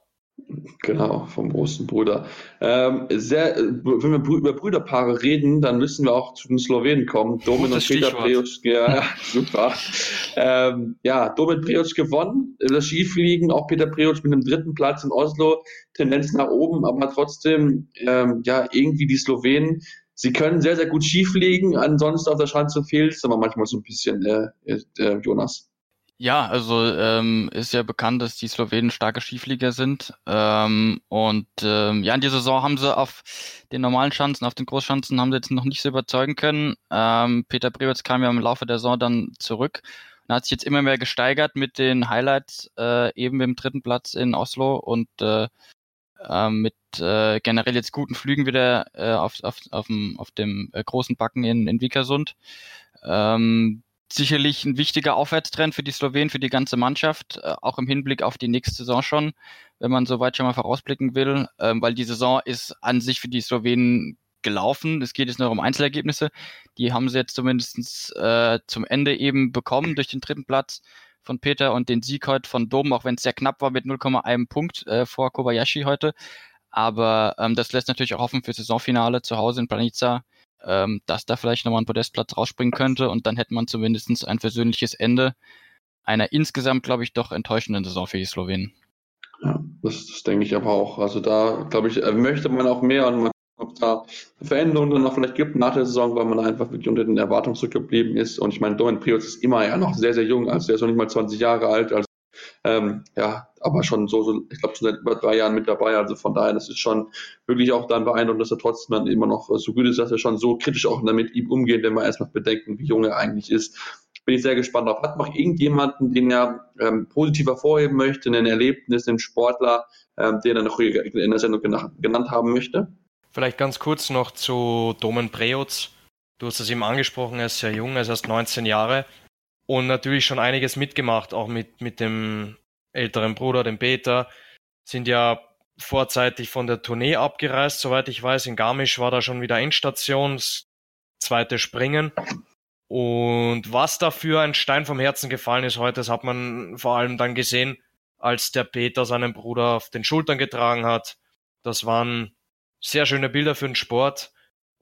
Genau, vom großen Bruder. Ähm, sehr, äh, wenn wir über Brüderpaare reden, dann müssen wir auch zu den Slowenen kommen. Domin Gutes und Peter. Preoc, ja, super. Ähm, ja, Domin Preoc gewonnen, das Skifliegen, auch Peter Preoc mit einem dritten Platz in Oslo, Tendenz nach oben, aber trotzdem, ähm, ja, irgendwie die Slowenen, sie können sehr, sehr gut Skifliegen, ansonsten auf der Schanze fehlt es aber manchmal so ein bisschen, äh, äh, Jonas. Ja, also ähm, ist ja bekannt, dass die Slowenen starke Skiflieger sind. Ähm, und ähm, ja, in dieser Saison haben sie auf den normalen Schanzen, auf den Großschanzen haben sie jetzt noch nicht so überzeugen können. Ähm, Peter Brewitz kam ja im Laufe der Saison dann zurück und hat sich jetzt immer mehr gesteigert mit den Highlights, äh, eben im dritten Platz in Oslo und äh, äh, mit äh, generell jetzt guten Flügen wieder äh, auf, auf, auf dem, auf dem äh, großen Backen in, in Vikersund. Ähm, sicherlich ein wichtiger Aufwärtstrend für die Slowenen, für die ganze Mannschaft, äh, auch im Hinblick auf die nächste Saison schon, wenn man soweit schon mal vorausblicken will, ähm, weil die Saison ist an sich für die Slowenen gelaufen. Es geht jetzt nur um Einzelergebnisse. Die haben sie jetzt zumindest äh, zum Ende eben bekommen durch den dritten Platz von Peter und den Sieg heute von Dom, auch wenn es sehr knapp war mit 0,1 Punkt äh, vor Kobayashi heute. Aber ähm, das lässt natürlich auch hoffen für Saisonfinale zu Hause in Planica, ähm, dass da vielleicht nochmal ein Podestplatz rausspringen könnte und dann hätte man zumindest ein versöhnliches Ende einer insgesamt, glaube ich, doch enttäuschenden Saison für die Slowenen. Ja, das, das denke ich aber auch. Also da, glaube ich, äh, möchte man auch mehr und man ob da Veränderungen dann noch vielleicht gibt nach der Saison, weil man einfach wirklich unter den Erwartungen zurückgeblieben ist. Und ich meine, Domen Prius ist immer ja noch sehr, sehr jung, also der ist noch nicht mal 20 Jahre alt. Also ähm, ja, aber schon so, so ich glaube, schon seit über drei Jahren mit dabei. Also von daher, das ist schon wirklich auch dann beeindruckend, dass er trotzdem dann immer noch so gut ist, dass er schon so kritisch auch damit ihm umgeht, wenn man erstmal bedenken, wie jung er eigentlich ist. Bin ich sehr gespannt drauf. Hat noch irgendjemanden, den er ähm, positiv hervorheben möchte, ein Erlebnis, einen Sportler, ähm, den er noch in der Sendung genannt haben möchte? Vielleicht ganz kurz noch zu Domen Preutz. Du hast es ihm angesprochen, er ist sehr jung, er ist erst 19 Jahre und natürlich schon einiges mitgemacht, auch mit, mit dem älteren Bruder, dem Peter. Sind ja vorzeitig von der Tournee abgereist, soweit ich weiß. In Garmisch war da schon wieder Endstation, das zweite Springen. Und was dafür ein Stein vom Herzen gefallen ist heute, das hat man vor allem dann gesehen, als der Peter seinen Bruder auf den Schultern getragen hat. Das waren sehr schöne Bilder für den Sport.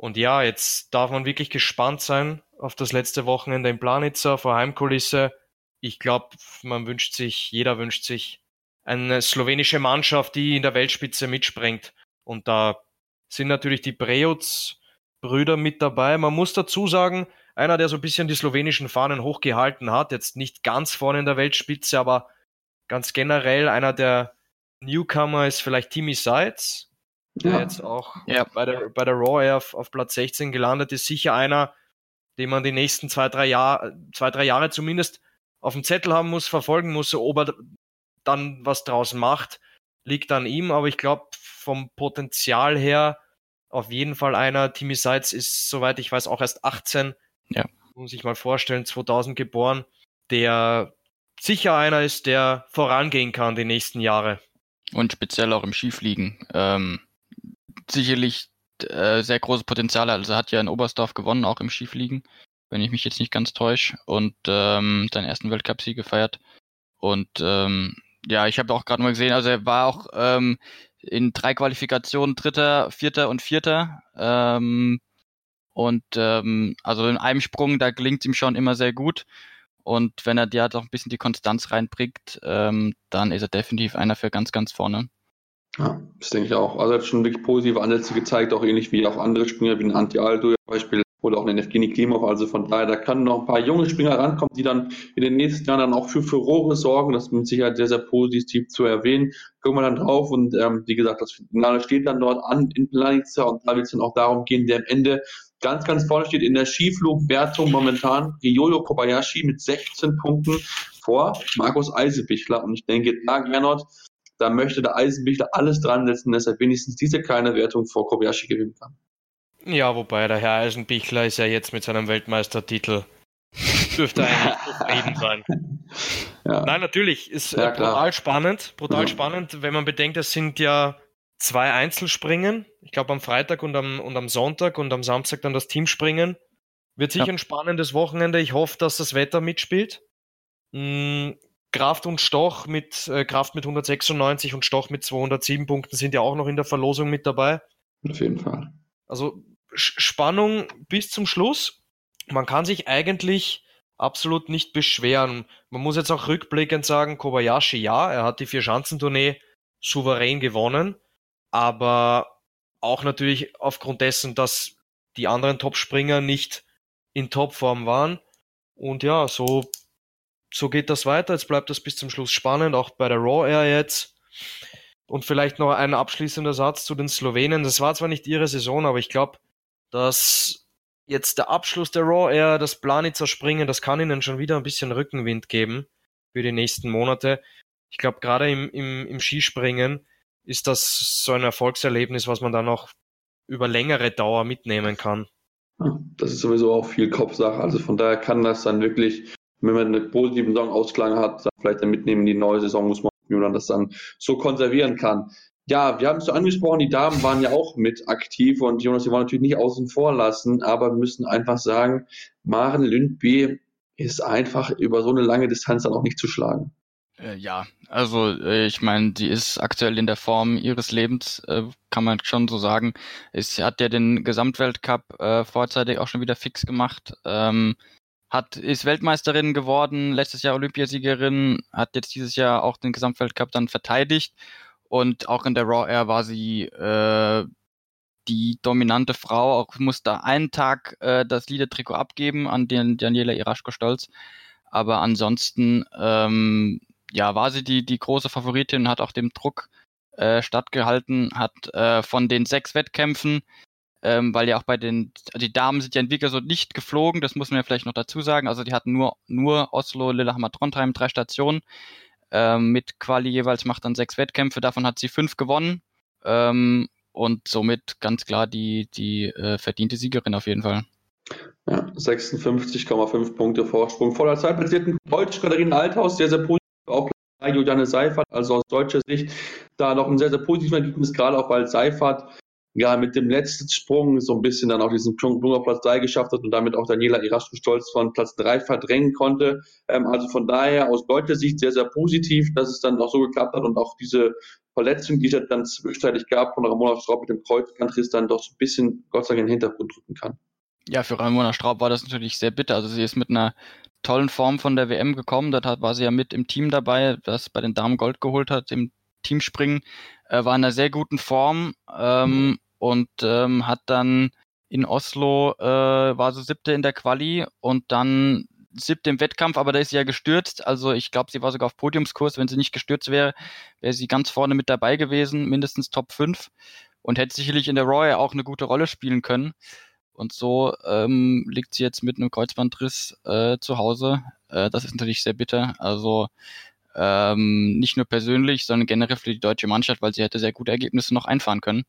Und ja, jetzt darf man wirklich gespannt sein auf das letzte Wochenende in Planica vor Heimkulisse. Ich glaube, man wünscht sich, jeder wünscht sich eine slowenische Mannschaft, die in der Weltspitze mitspringt. Und da sind natürlich die Preuts-Brüder mit dabei. Man muss dazu sagen, einer, der so ein bisschen die slowenischen Fahnen hochgehalten hat, jetzt nicht ganz vorne in der Weltspitze, aber ganz generell einer der Newcomer ist vielleicht Timmy Seitz, der ja. jetzt auch ja. bei, der, bei der Raw Air auf, auf Platz 16 gelandet ist, sicher einer, den man die nächsten zwei, drei, Jahr, zwei, drei Jahre zumindest auf dem Zettel haben muss, verfolgen muss, ob er dann was draus macht, liegt an ihm, aber ich glaube, vom Potenzial her auf jeden Fall einer. Timmy Seitz ist, soweit ich weiß, auch erst 18. Ja. Muss ich mal vorstellen, 2000 geboren, der sicher einer ist, der vorangehen kann die nächsten Jahre. Und speziell auch im Skifliegen. Ähm, sicherlich äh, sehr große Potenziale. Also hat ja in Oberstdorf gewonnen, auch im Skifliegen, wenn ich mich jetzt nicht ganz täusche, und ähm, seinen ersten Weltcup-Sieg gefeiert. Und ähm, ja, ich habe auch gerade mal gesehen, also er war auch ähm, in drei Qualifikationen Dritter, Vierter und Vierter. Ähm, und ähm, also in einem Sprung, da gelingt ihm schon immer sehr gut. Und wenn er dir halt auch ein bisschen die Konstanz reinbringt, ähm, dann ist er definitiv einer für ganz, ganz vorne. Ja, das denke ich auch. Also er hat schon wirklich positive Ansätze gezeigt, auch ähnlich wie auch andere Springer, wie ein Anti Aldo zum Beispiel oder auch ein Evgeny Klimov. Also von daher, da können noch ein paar junge Springer rankommen, die dann in den nächsten Jahren dann auch für Furore sorgen. Das ist mit Sicherheit sehr, sehr positiv zu erwähnen. Gucken wir dann drauf und ähm, wie gesagt, das Finale steht dann dort an in Planica und da wird es dann auch darum gehen, der am Ende ganz, ganz vorne steht in der Skiflugwertung momentan Ryoyo Kobayashi mit 16 Punkten vor Markus Eisebichler. Und ich denke, da, Gernot, da möchte der Eisenbichler alles dran setzen, dass er wenigstens diese kleine Wertung vor Kobayashi gewinnen kann. Ja, wobei der Herr Eisenbichler ist ja jetzt mit seinem Weltmeistertitel dürfte eigentlich zufrieden sein. Ja. Nein, natürlich, ist ja, brutal spannend, brutal ja. spannend, wenn man bedenkt, es sind ja zwei Einzelspringen. Ich glaube am Freitag und am, und am Sonntag und am Samstag dann das Teamspringen. Wird sicher ein spannendes Wochenende. Ich hoffe, dass das Wetter mitspielt. Kraft und Stoch mit äh, Kraft mit 196 und Stoch mit 207 Punkten sind ja auch noch in der Verlosung mit dabei. Auf jeden Fall. Also Spannung bis zum Schluss. Man kann sich eigentlich absolut nicht beschweren. Man muss jetzt auch rückblickend sagen, Kobayashi, ja, er hat die Vier-Schanzentournee souverän gewonnen, aber auch natürlich aufgrund dessen, dass die anderen Topspringer nicht in Topform waren. Und ja, so so geht das weiter. Jetzt bleibt das bis zum Schluss spannend, auch bei der Raw Air jetzt. Und vielleicht noch ein abschließender Satz zu den Slowenen. Das war zwar nicht ihre Saison, aber ich glaube, dass jetzt der Abschluss der Raw Air, das Planitzer Springen, das kann ihnen schon wieder ein bisschen Rückenwind geben für die nächsten Monate. Ich glaube, gerade im, im, im Skispringen ist das so ein Erfolgserlebnis, was man dann auch über längere Dauer mitnehmen kann. Das ist sowieso auch viel Kopfsache. Also von daher kann das dann wirklich wenn man einen positiven Saisonausklang hat, vielleicht dann mitnehmen in die neue Saison, muss man, wie man das dann so konservieren kann. Ja, wir haben es so angesprochen, die Damen waren ja auch mit aktiv und Jonas, die wollen natürlich nicht außen vor lassen, aber wir müssen einfach sagen, Maren Lündby ist einfach über so eine lange Distanz dann auch nicht zu schlagen. Äh, ja, also äh, ich meine, die ist aktuell in der Form ihres Lebens, äh, kann man schon so sagen. Es hat ja den Gesamtweltcup äh, vorzeitig auch schon wieder fix gemacht. Ähm, hat, ist Weltmeisterin geworden, letztes Jahr Olympiasiegerin, hat jetzt dieses Jahr auch den Gesamtweltcup dann verteidigt und auch in der Raw Air war sie äh, die dominante Frau, auch musste einen Tag äh, das Liedertrikot abgeben an den Daniela Iraschko-Stolz. Aber ansonsten ähm, ja, war sie die, die große Favoritin, hat auch dem Druck äh, stattgehalten, hat äh, von den sechs Wettkämpfen, ähm, weil ja auch bei den, die Damen sind ja in Vikersund nicht geflogen, das muss man ja vielleicht noch dazu sagen. Also die hatten nur, nur Oslo, Lillehammer, Trondheim, drei Stationen. Ähm, mit Quali jeweils macht dann sechs Wettkämpfe, davon hat sie fünf gewonnen. Ähm, und somit ganz klar die, die äh, verdiente Siegerin auf jeden Fall. Ja, 56,5 Punkte Vorsprung. Voller Zeit platzierten Deutsch Katharina Althaus, sehr, sehr positiv. Auch Juliane Seifert, also aus deutscher Sicht, da noch ein sehr, sehr positives Ergebnis, gerade auch weil Seifert ja mit dem letzten Sprung so ein bisschen dann auch diesen Sprung auf Platz 3 geschafft hat und damit auch Daniela Erasmus Stolz von Platz 3 verdrängen konnte. Ähm, also von daher aus deutscher Sicht sehr, sehr positiv, dass es dann auch so geklappt hat und auch diese Verletzung, die es dann zwischenzeitlich gab von Ramona Straub mit dem Kreuzbandriss, dann doch so ein bisschen Gott sei Dank in den Hintergrund drücken kann. Ja, für Ramona Straub war das natürlich sehr bitter. Also sie ist mit einer tollen Form von der WM gekommen. Da war sie ja mit im Team dabei, das bei den Damen Gold geholt hat im Teamspringen. Äh, war in einer sehr guten Form ähm, mhm. und ähm, hat dann in Oslo, äh, war so siebte in der Quali und dann siebte im Wettkampf, aber da ist sie ja gestürzt. Also ich glaube, sie war sogar auf Podiumskurs. Wenn sie nicht gestürzt wäre, wäre sie ganz vorne mit dabei gewesen, mindestens Top 5 und hätte sicherlich in der Roy auch eine gute Rolle spielen können. Und so ähm, liegt sie jetzt mit einem Kreuzbandriss äh, zu Hause. Äh, das ist natürlich sehr bitter. Also ähm, nicht nur persönlich, sondern generell für die deutsche Mannschaft, weil sie hätte sehr gute Ergebnisse noch einfahren können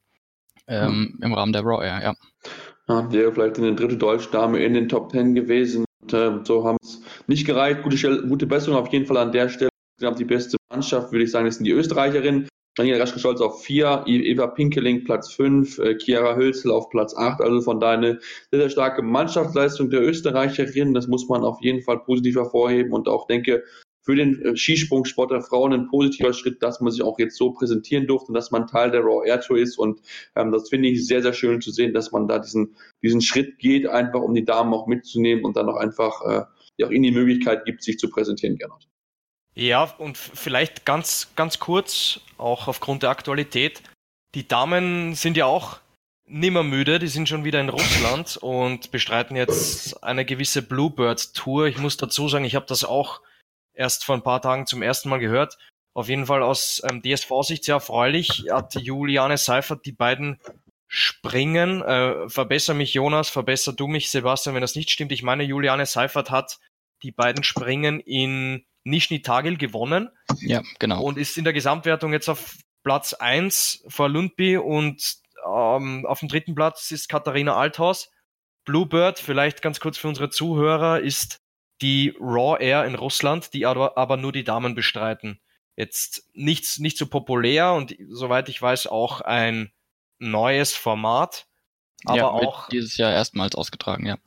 ähm, mhm. im Rahmen der Raw Air, ja. ja. Wäre vielleicht eine dritte deutsche Dame in den Top Ten gewesen. Und, äh, so haben es nicht gereicht. Gute, gute Besserung auf jeden Fall an der Stelle. Die beste Mannschaft, würde ich sagen, das sind die Österreicherinnen. Daniel Raschke-Scholz auf 4, Eva Pinkeling Platz 5, äh, Chiara Hülsel auf Platz 8. Also von daher eine sehr, sehr starke Mannschaftsleistung der Österreicherinnen. Das muss man auf jeden Fall positiv hervorheben und auch denke, für den äh, Skisprungsport der Frauen ein positiver Schritt, dass man sich auch jetzt so präsentieren durfte und dass man Teil der Raw Air Tour ist. Und ähm, das finde ich sehr, sehr schön zu sehen, dass man da diesen, diesen Schritt geht, einfach um die Damen auch mitzunehmen und dann auch einfach äh, ja, auch ihnen die Möglichkeit gibt, sich zu präsentieren, Gernot. Ja, und vielleicht ganz, ganz kurz, auch aufgrund der Aktualität. Die Damen sind ja auch nimmer müde, die sind schon wieder in Russland und bestreiten jetzt eine gewisse Bluebird-Tour. Ich muss dazu sagen, ich habe das auch erst vor ein paar Tagen zum ersten Mal gehört. Auf jeden Fall aus ähm, DSV-Sicht sehr erfreulich hat Juliane Seifert die beiden Springen, äh, verbessere mich Jonas, verbessere du mich Sebastian, wenn das nicht stimmt. Ich meine, Juliane Seifert hat die beiden Springen in Nishni Tagil gewonnen. Ja, genau. Und ist in der Gesamtwertung jetzt auf Platz 1 vor Lundby und ähm, auf dem dritten Platz ist Katharina Althaus. Bluebird, vielleicht ganz kurz für unsere Zuhörer, ist die Raw Air in Russland, die aber, aber nur die Damen bestreiten. Jetzt nichts, nicht so populär und soweit ich weiß auch ein neues Format. Aber ja, auch dieses Jahr erstmals ausgetragen, ja.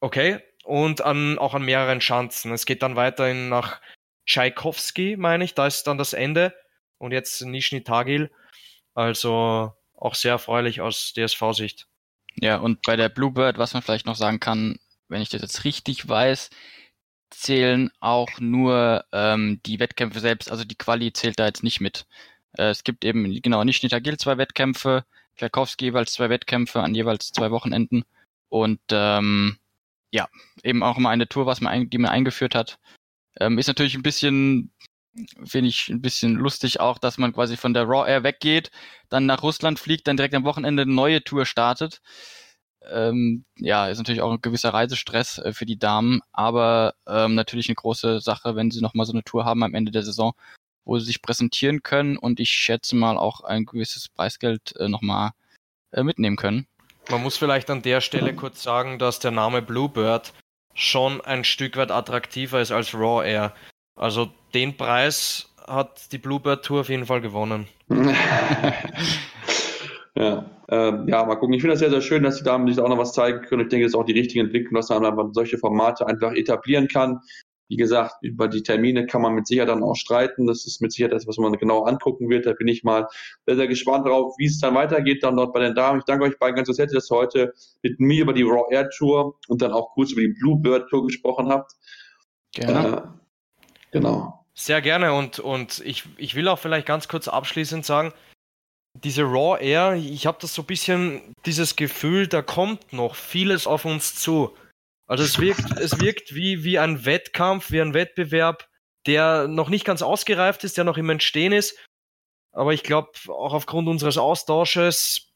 Okay, und an, auch an mehreren Schanzen. Es geht dann weiterhin nach Tschaikowski, meine ich, da ist dann das Ende. Und jetzt Nishni Tagil. Also auch sehr erfreulich aus DSV-Sicht. Ja, und bei der Bluebird, was man vielleicht noch sagen kann, wenn ich das jetzt richtig weiß, zählen auch nur ähm, die Wettkämpfe selbst, also die Quali zählt da jetzt nicht mit. Äh, es gibt eben, genau, Nishni Tagil zwei Wettkämpfe, Tschaikowski jeweils zwei Wettkämpfe an jeweils zwei Wochenenden. Und ähm, ja, eben auch immer eine Tour, was man, die man eingeführt hat. Ähm, ist natürlich ein bisschen, finde ich, ein bisschen lustig auch, dass man quasi von der Raw Air weggeht, dann nach Russland fliegt, dann direkt am Wochenende eine neue Tour startet. Ähm, ja, ist natürlich auch ein gewisser Reisestress äh, für die Damen, aber ähm, natürlich eine große Sache, wenn sie nochmal so eine Tour haben am Ende der Saison, wo sie sich präsentieren können und ich schätze mal auch ein gewisses Preisgeld äh, nochmal äh, mitnehmen können. Man muss vielleicht an der Stelle kurz sagen, dass der Name Bluebird schon ein Stück weit attraktiver ist als Raw Air. Also den Preis hat die Bluebird Tour auf jeden Fall gewonnen. ja. Ähm, ja, mal gucken. Ich finde das sehr, sehr schön, dass die Damen sich da auch noch was zeigen können. Ich denke, das ist auch die richtige Entwicklung, dass man einfach solche Formate einfach etablieren kann. Wie gesagt, über die Termine kann man mit Sicherheit dann auch streiten. Das ist mit Sicherheit das, was man genau angucken wird. Da bin ich mal sehr, sehr gespannt drauf, wie es dann weitergeht, dann dort bei den Damen. Ich danke euch beiden ganz herzlich, dass ihr heute mit mir über die Raw Air Tour und dann auch kurz über die Bluebird Tour gesprochen habt. Gerne. Äh, genau. Sehr gerne und, und ich, ich will auch vielleicht ganz kurz abschließend sagen, diese Raw Air, ich habe das so ein bisschen, dieses Gefühl, da kommt noch vieles auf uns zu. Also es wirkt, es wirkt wie, wie ein Wettkampf, wie ein Wettbewerb, der noch nicht ganz ausgereift ist, der noch im Entstehen ist. Aber ich glaube, auch aufgrund unseres Austausches,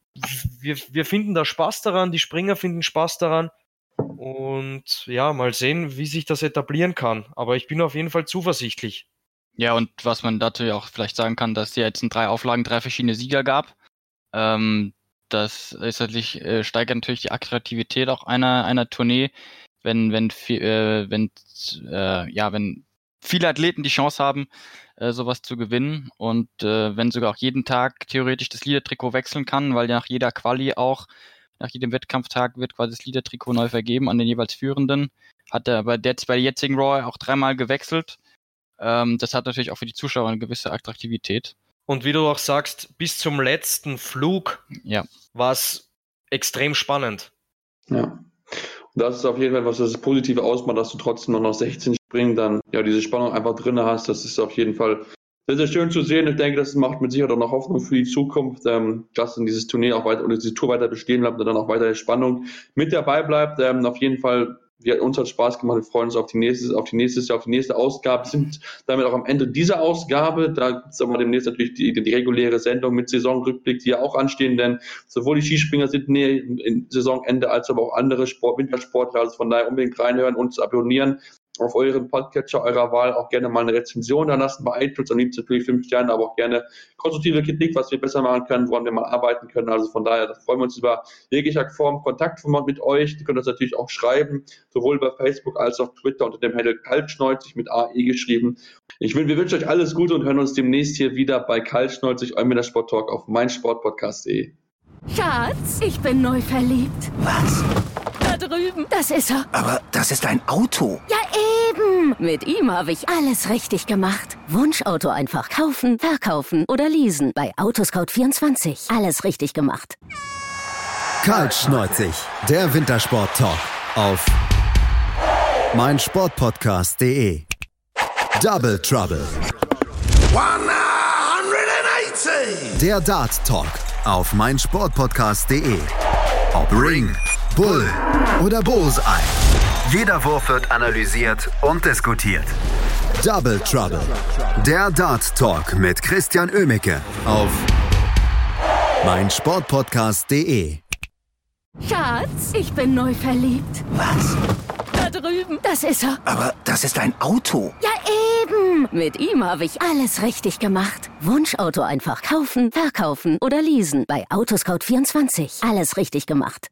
wir, wir finden da Spaß daran, die Springer finden Spaß daran. Und ja, mal sehen, wie sich das etablieren kann. Aber ich bin auf jeden Fall zuversichtlich. Ja, und was man dazu auch vielleicht sagen kann, dass es ja jetzt in drei Auflagen drei verschiedene Sieger gab. Ähm, das ist natürlich, äh, steigert natürlich die Attraktivität auch einer, einer Tournee, wenn, wenn, äh, wenn, äh, ja, wenn viele Athleten die Chance haben, äh, sowas zu gewinnen und äh, wenn sogar auch jeden Tag theoretisch das Leader-Trikot wechseln kann, weil nach jeder Quali auch, nach jedem Wettkampftag wird quasi das Leader-Trikot neu vergeben an den jeweils Führenden. Hat er aber jetzt bei der jetzigen Raw auch dreimal gewechselt. Ähm, das hat natürlich auch für die Zuschauer eine gewisse Attraktivität. Und wie du auch sagst, bis zum letzten Flug ja. war es extrem spannend. Ja. Und das ist auf jeden Fall was das Positive ausmacht, dass du trotzdem noch nach 16 Springen dann ja diese Spannung einfach drin hast. Das ist auf jeden Fall sehr, sehr schön zu sehen. Ich denke, das macht mit Sicherheit auch noch Hoffnung für die Zukunft, ähm, dass dann dieses Turnier auch weiter oder diese Tour weiter bestehen bleibt und dann auch weiter Spannung mit dabei bleibt. Ähm, auf jeden Fall wir, uns hat Spaß gemacht. Wir freuen uns auf die nächste, auf die nächste, auf die nächste Ausgabe. Sind damit auch am Ende dieser Ausgabe. Da gibt es aber demnächst natürlich die, die, reguläre Sendung mit Saisonrückblick, die ja auch anstehen, denn sowohl die Skispringer sind näher in Saisonende als aber auch andere Sport, Wintersportler. Also von daher unbedingt reinhören und abonnieren auf euren Podcatcher eurer Wahl auch gerne mal eine Rezension da lassen bei iTunes. Am liebsten natürlich fünf Sterne, aber auch gerne konstruktive Kritik, was wir besser machen können, woran wir mal arbeiten können. Also von daher freuen wir uns über jeglicher Form Kontaktformat mit euch. Ihr könnt uns natürlich auch schreiben, sowohl bei Facebook als auch Twitter unter dem Handle kaltschneuzig mit AE geschrieben. Ich will, wir wünschen euch alles Gute und hören uns demnächst hier wieder bei kaltschneuzig, eurem Sport Talk auf meinsportpodcast.de. Schatz, ich bin neu verliebt. Was? Drüben. Das ist er. Aber das ist ein Auto. Ja, eben. Mit ihm habe ich alles richtig gemacht. Wunschauto einfach kaufen, verkaufen oder leasen. Bei Autoscout24. Alles richtig gemacht. Kaltschneuzig, der Wintersport-Talk auf meinsportpodcast.de. Double Trouble. 180! Der Dart Talk auf meinsportpodcast.de. Ob Ring, Bull oder Bullseye. Jeder Wurf wird analysiert und diskutiert. Double Trouble. Der Dart Talk mit Christian Ömicke auf meinsportpodcast.de. Schatz, ich bin neu verliebt. Was? Da drüben. Das ist er. Aber das ist ein Auto. Ja, eben. Mit ihm habe ich alles richtig gemacht. Wunschauto einfach kaufen, verkaufen oder leasen. Bei Autoscout24. Alles richtig gemacht.